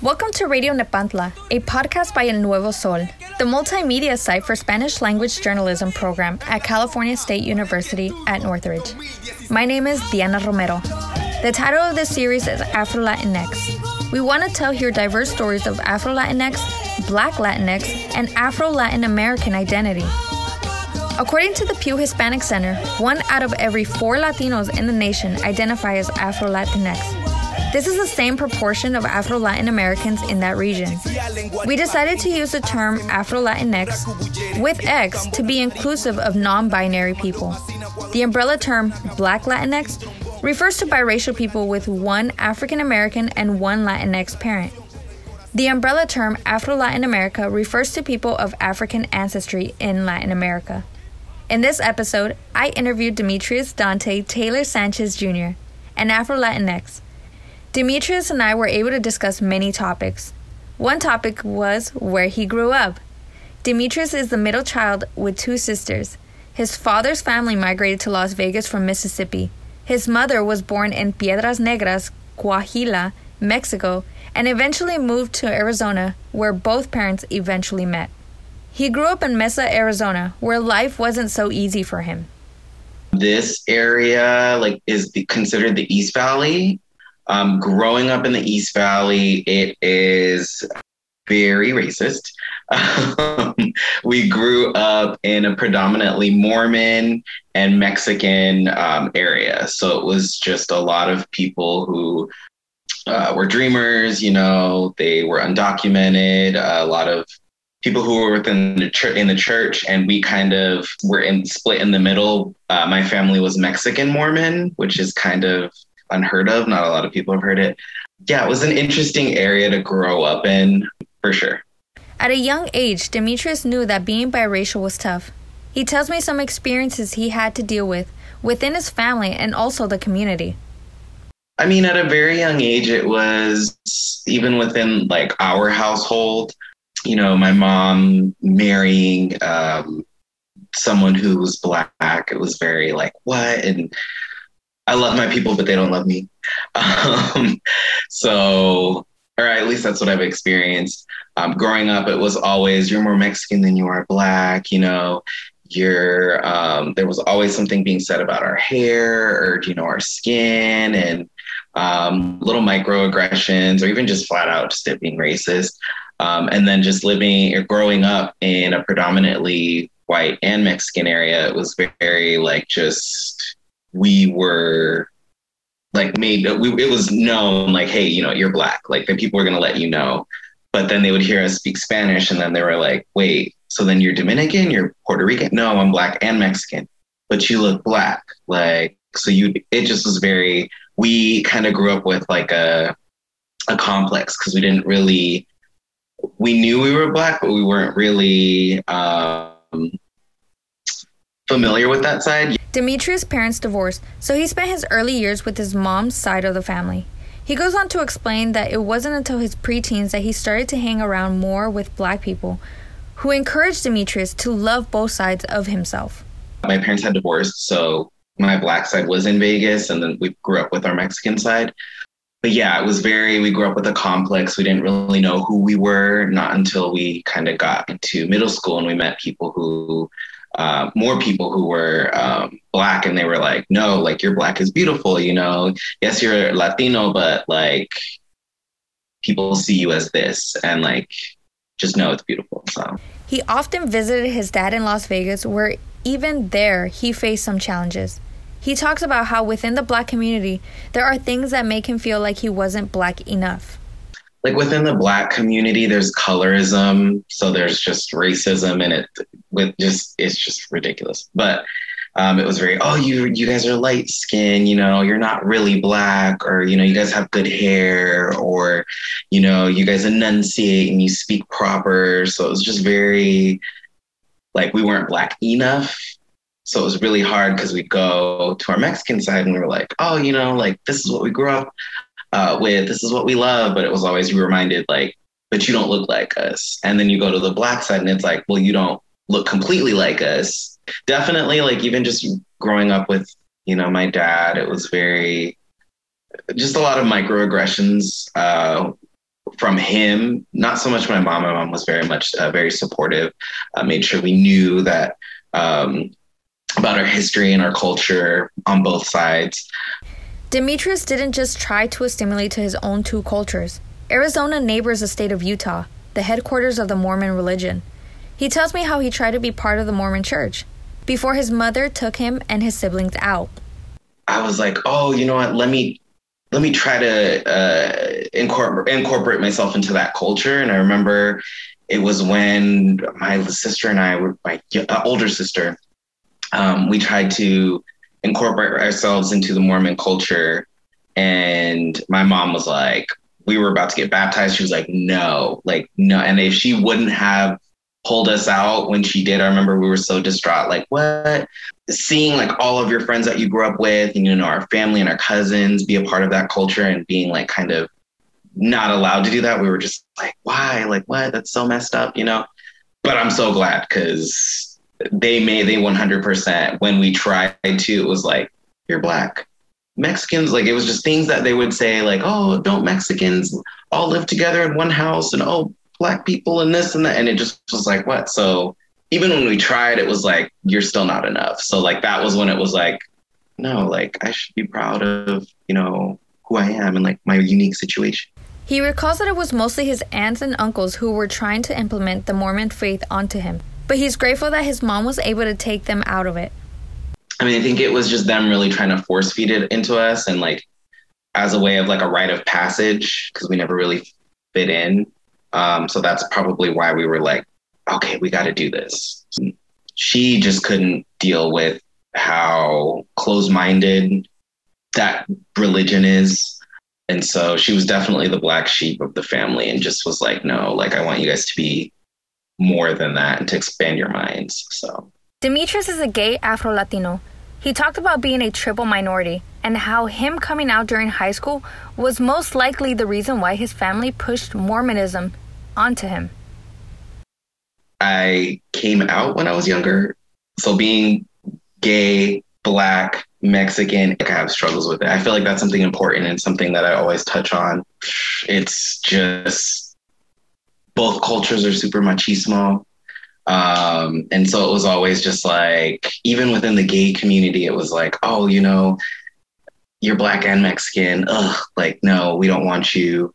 Welcome to Radio Nepantla, a podcast by El Nuevo Sol, the multimedia site for Spanish language journalism program at California State University at Northridge. My name is Diana Romero. The title of this series is Afro Latinx. We want to tell here diverse stories of Afro Latinx, Black Latinx, and Afro Latin American identity. According to the Pew Hispanic Center, one out of every four Latinos in the nation identify as Afro Latinx. This is the same proportion of Afro Latin Americans in that region. We decided to use the term Afro Latinx with X to be inclusive of non binary people. The umbrella term Black Latinx refers to biracial people with one African American and one Latinx parent. The umbrella term Afro Latin America refers to people of African ancestry in Latin America. In this episode, I interviewed Demetrius Dante Taylor Sanchez Jr., an Afro Latinx. Demetrius and I were able to discuss many topics. One topic was where he grew up. Demetrius is the middle child with two sisters. His father's family migrated to Las Vegas from Mississippi. His mother was born in Piedras Negras, Coahuila, Mexico, and eventually moved to Arizona, where both parents eventually met. He grew up in Mesa, Arizona, where life wasn't so easy for him. This area like is the, considered the East Valley um, growing up in the East Valley, it is very racist. Um, we grew up in a predominantly Mormon and Mexican um, area. So it was just a lot of people who uh, were dreamers, you know, they were undocumented, a lot of people who were within the church in the church and we kind of were in split in the middle uh, my family was mexican mormon which is kind of unheard of. Not a lot of people have heard it. Yeah, it was an interesting area to grow up in for sure. At a young age, Demetrius knew that being biracial was tough. He tells me some experiences he had to deal with within his family and also the community. I mean, at a very young age, it was even within like our household, you know, my mom marrying um, someone who was black. It was very like, what? And I love my people, but they don't love me. Um, so, or at least that's what I've experienced. Um, growing up, it was always you're more Mexican than you are black. You know, you're um, there was always something being said about our hair or you know our skin and um, little microaggressions or even just flat out just it being racist. Um, and then just living or growing up in a predominantly white and Mexican area, it was very like just we were like made we, it was known like hey you know you're black. Like the people were going to let you know. But then they would hear us speak spanish and then they were like wait so then you're dominican you're puerto rican? No i'm black and mexican but you look black. Like so you it just was very we kind of grew up with like a a complex because we didn't really we knew we were black but we weren't really um familiar with that side Demetrius' parents divorced, so he spent his early years with his mom's side of the family. He goes on to explain that it wasn't until his preteens that he started to hang around more with black people who encouraged Demetrius to love both sides of himself. My parents had divorced, so my black side was in Vegas, and then we grew up with our Mexican side. But yeah, it was very, we grew up with a complex. We didn't really know who we were, not until we kind of got into middle school and we met people who uh, more people who were um, black and they were like no like your black is beautiful you know? Yes you're latino but like people see you as this and like just know it's beautiful so. He often visited his dad in las vegas where even there he faced some challenges. He talks about how within the black community there are things that make him feel like he wasn't black enough like within the black community there's colorism so there's just racism and it with just it's just ridiculous. But um, it was very oh you you guys are light skin you know you're not really black or you know you guys have good hair or you know you guys enunciate and you speak proper. So it was just very like we weren't black enough. So it was really hard because we go to our Mexican side and we were like, oh, you know, like this is what we grew up uh, with this is what we love, but it was always reminded like, but you don't look like us. And then you go to the black side and it's like, well, you don't look completely like us. Definitely, like even just growing up with, you know, my dad, it was very just a lot of microaggressions uh, from him, not so much my mom. My mom was very much uh, very supportive. Uh, made sure we knew that um, about our history and our culture on both sides. Demetrius didn't just try to assimilate to his own two cultures. Arizona neighbors the state of Utah, the headquarters of the Mormon religion. He tells me how he tried to be part of the Mormon church before his mother took him and his siblings out. I was like, oh, you know what? Let me let me try to uh, incorporate incorporate myself into that culture. And I remember it was when my sister and I were my uh, older sister. Um, we tried to incorporate ourselves into the Mormon culture, and my mom was like, we were about to get baptized. She was like, no, like no. And if she wouldn't have pulled us out when she did. I remember we were so distraught, like, what? Seeing like all of your friends that you grew up with and, you know, our family and our cousins be a part of that culture and being like kind of not allowed to do that. We were just like, why? Like, what? That's so messed up, you know? But I'm so glad because they made, they 100% when we tried to, it was like, you're black. Mexicans, like it was just things that they would say, like, oh, don't Mexicans all live together in one house? And oh, black people and this and that. And it just was like, what? So even when we tried, it was like, you're still not enough. So like that was when it was like, no, like I should be proud of, you know, who I am and like my unique situation. He recalls that it was mostly his aunts and uncles who were trying to implement the Mormon faith onto him, but he's grateful that his mom was able to take them out of it. I mean, I think it was just them really trying to force feed it into us and like as a way of like a rite of passage because we never really fit in. Um, so that's probably why we were like, okay, we got to do this. She just couldn't deal with how close minded that religion is. And so she was definitely the black sheep of the family and just was like, no, like, I want you guys to be more than that and to expand your minds. So Demetrius is a gay Afro Latino. He talked about being a triple minority and how him coming out during high school was most likely the reason why his family pushed Mormonism onto him. I came out when I was younger. So being gay, black, Mexican, I have struggles with it. I feel like that's something important and something that I always touch on. It's just both cultures are super machismo. Um, and so it was always just like, even within the gay community, it was like, oh, you know, you're black and Mexican. Ugh, like, no, we don't want you.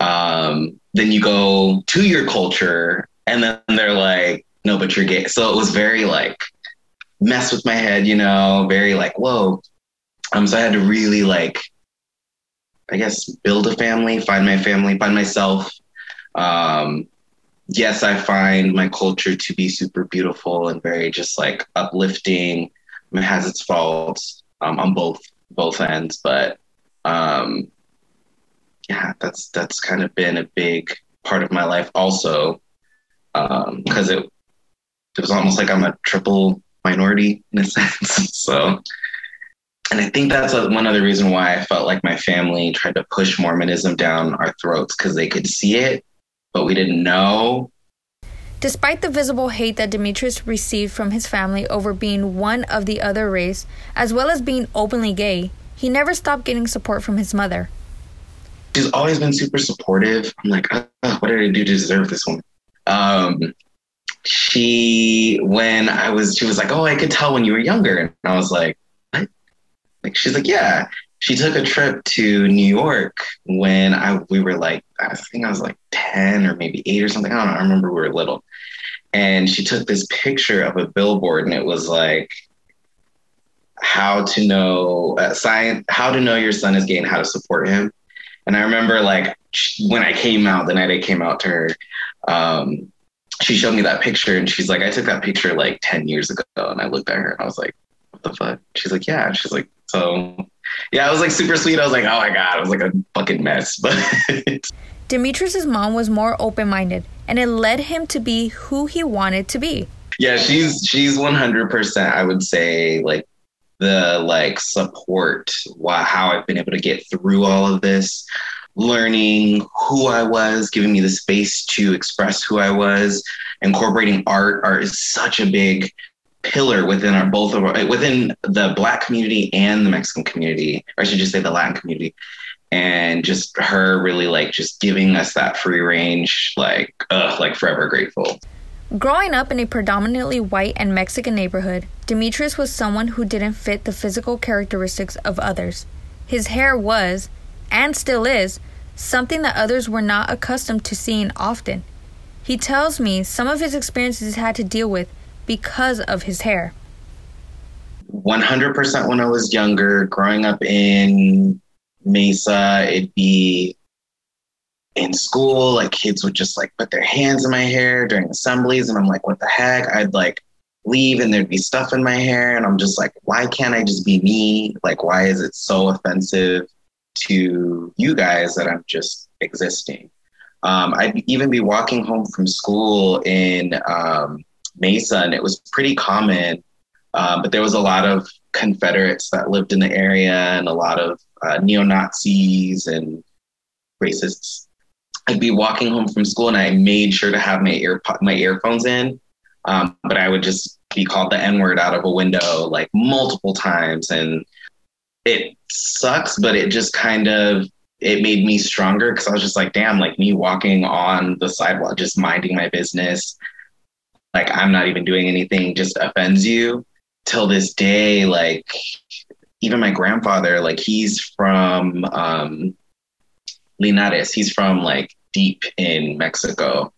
Um, then you go to your culture and then they're like, no, but you're gay. So it was very like, mess with my head, you know, very like, whoa. Um, so I had to really like, I guess, build a family, find my family, find myself. Um, yes, I find my culture to be super beautiful and very just like uplifting. It has its faults um, on both both ends, but um, yeah, that's that's kind of been a big part of my life also, because um, it it was almost like I'm a triple minority in a sense. so, and I think that's a, one other reason why I felt like my family tried to push Mormonism down our throats because they could see it, but we didn't know. Despite the visible hate that Demetrius received from his family over being one of the other race, as well as being openly gay, he never stopped getting support from his mother. She's always been super supportive. I'm like, oh, what did I do to deserve this one? Um, she, when I was, she was like, oh, I could tell when you were younger. And I was like, what? Like, she's like, yeah. She took a trip to New York when I, we were like, I think I was like 10 or maybe eight or something. I don't know. I remember we were little and she took this picture of a billboard and it was like how to know uh, science how to know your son is gay and how to support him and i remember like when i came out the night i came out to her um, she showed me that picture and she's like i took that picture like 10 years ago and i looked at her and i was like what the fuck she's like yeah And she's like so yeah it was like super sweet i was like oh my god it was like a fucking mess but demetrius's mom was more open-minded and it led him to be who he wanted to be. Yeah, she's she's 100% I would say like the like support why how I've been able to get through all of this, learning who I was, giving me the space to express who I was, incorporating art. Art is such a big pillar within our both of our eh, within the black community and the Mexican community, or I should just say the Latin community. and just her really like just giving us that free range, like, ugh, like forever grateful. Growing up in a predominantly white and Mexican neighborhood, Demetrius was someone who didn't fit the physical characteristics of others. His hair was, and still is, something that others were not accustomed to seeing often. He tells me some of his experiences had to deal with because of his hair. 100% when I was younger, growing up in Mesa, it'd be in school, like kids would just like put their hands in my hair during assemblies. And I'm like, what the heck? I'd like leave and there'd be stuff in my hair. And I'm just like, why can't I just be me? Like, why is it so offensive to you guys that I'm just existing? Um, I'd even be walking home from school in um, And it was pretty common. Um, but there was a lot of Confederates that lived in the area and a lot of uh, neo Nazis and racists I'd be walking home from school and I made sure to have my ear my earphones in, um, but I would just be called the N word out of a window like multiple times, and it sucks. But it just kind of it made me stronger because I was just like, damn, like me walking on the sidewalk, just minding my business, like I'm not even doing anything, just offends you. Till this day, like even my grandfather, like he's from um, Linares. He's from like deep in Mexico.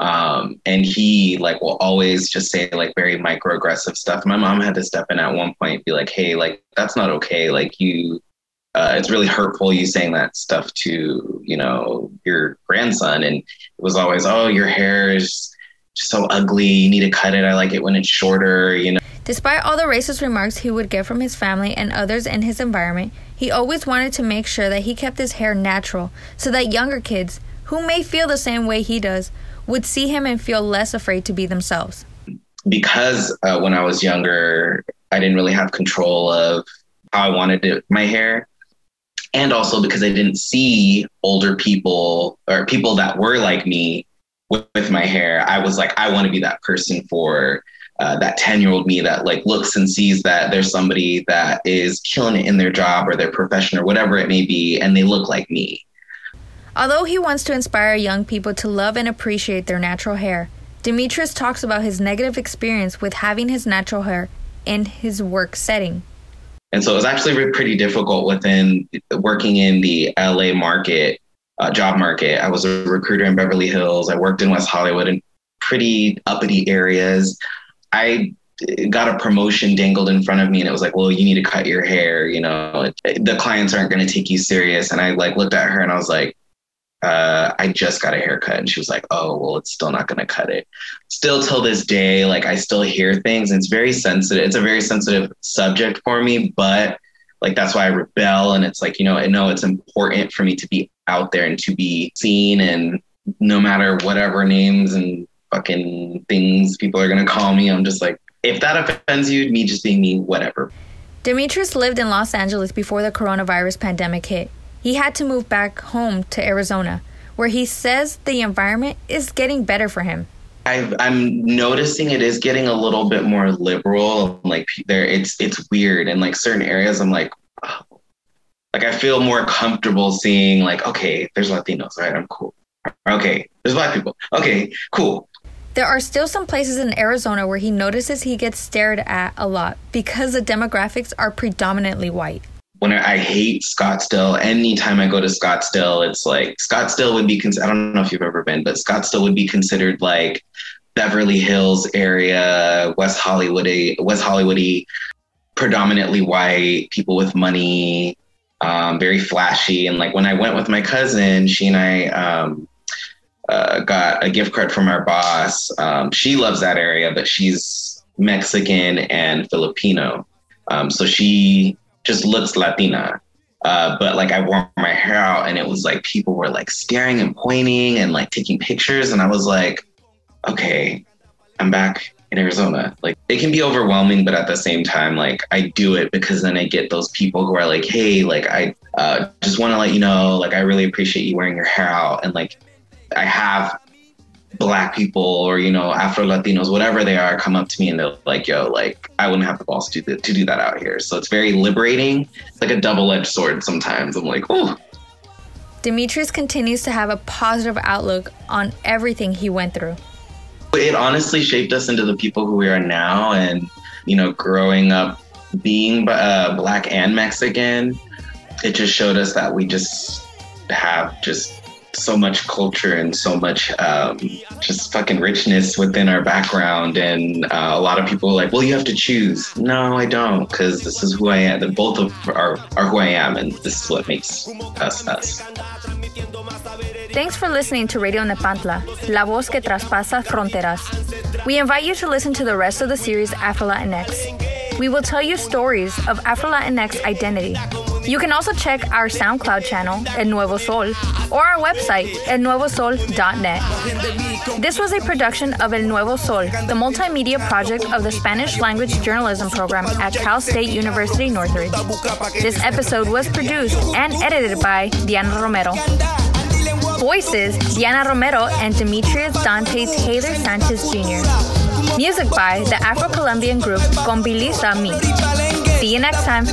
Um, and he like will always just say like very microaggressive stuff. My mom had to step in at one point, be like, "Hey, like that's not okay. Like you, uh, it's really hurtful you saying that stuff to you know your grandson." And it was always, "Oh, your hair is so ugly. You need to cut it. I like it when it's shorter." You know. Despite all the racist remarks he would get from his family and others in his environment, he always wanted to make sure that he kept his hair natural so that younger kids, who may feel the same way he does, would see him and feel less afraid to be themselves. Because uh, when I was younger, I didn't really have control of how I wanted it, my hair. And also because I didn't see older people or people that were like me with, with my hair, I was like, I want to be that person for uh, that 10 year old me that like looks and sees that there's somebody that is killing it in their job or their profession or whatever it may be and they look like me. Although he wants to inspire young people to love and appreciate their natural hair demetrius talks about his negative experience with having his natural hair in his work setting. And so it was actually pretty difficult within working in the la market uh, job market i was a recruiter in beverly hills i worked in west hollywood in pretty uppity areas I got a promotion dangled in front of me and it was like, well, you need to cut your hair. You know, the clients aren't going to take you serious. And I like looked at her and I was like, uh, I just got a haircut. And she was like, oh, well, it's still not going to cut it. Still till this day, like I still hear things. And it's very sensitive. It's a very sensitive subject for me, but like that's why I rebel. And it's like, you know, I know it's important for me to be out there and to be seen and no matter whatever names and fucking things people are gonna call me. I'm just like, if that offends you, me just being me, whatever. Demetrius lived in Los Angeles before the coronavirus pandemic hit. He had to move back home to Arizona, where he says the environment is getting better for him. I am noticing it is getting a little bit more liberal. Like there, it's it's weird in like certain areas. I'm like, oh. like I feel more comfortable seeing like, okay, there's Latinos, right? I'm cool. Okay, there's black people. Okay, cool. There are still some places in Arizona where he notices he gets stared at a lot because the demographics are predominantly white. When I, hate Scottsdale, anytime I go to Scottsdale, it's like Scottsdale would be, cons- I don't know if you've ever been, but Scottsdale would be considered like Beverly Hills area, West Hollywood, West Hollywoody, predominantly white, people with money, um, very flashy. And like when I went with my cousin, she and I um, uh, got a gift card from our boss. Um, she loves that area, but she's Mexican and Filipino. Um, so she just looks Latina. Uh, but like I wore my hair out and it was like people were like staring and pointing and like taking pictures. And I was like, okay, I'm back in Arizona. Like it can be overwhelming, but at the same time, like I do it because then I get those people who are like, hey, like I uh, just want to let you know, like I really appreciate you wearing your hair out. And like I have black people or you know Afro Latinos, whatever they are, come up to me and they're like, "Yo, like I wouldn't have the balls to do that, to do that out here." So it's very liberating. It's like a double edged sword. Sometimes I'm like, "Oh, Demetrius continues to have a positive outlook on everything he went through. It honestly shaped us into the people who we are now. And, you know, growing up being uh, Black and Mexican, it just showed us that we just have just so much culture and so much um, just fucking richness within our background. And uh, a lot of people are like, well, you have to choose. No, I don't, because this is who I am. The Both of are, are who I am, and this is what makes us us. Thanks for listening to Radio Nepantla, La Voz que Traspasa Fronteras. We invite you to listen to the rest of the series Afro Latinx. We will tell you stories of Afro Latinx identity you can also check our SoundCloud channel, El Nuevo Sol, or our website, elnuevosol.net. This was a production of El Nuevo Sol, the multimedia project of the Spanish language journalism program at Cal State University Northridge. This episode was produced and edited by Diana Romero. Voices Diana Romero and Demetrius Dante Taylor Sanchez Jr. Music by the Afro Colombian group Kombilesa Mi. See you next time.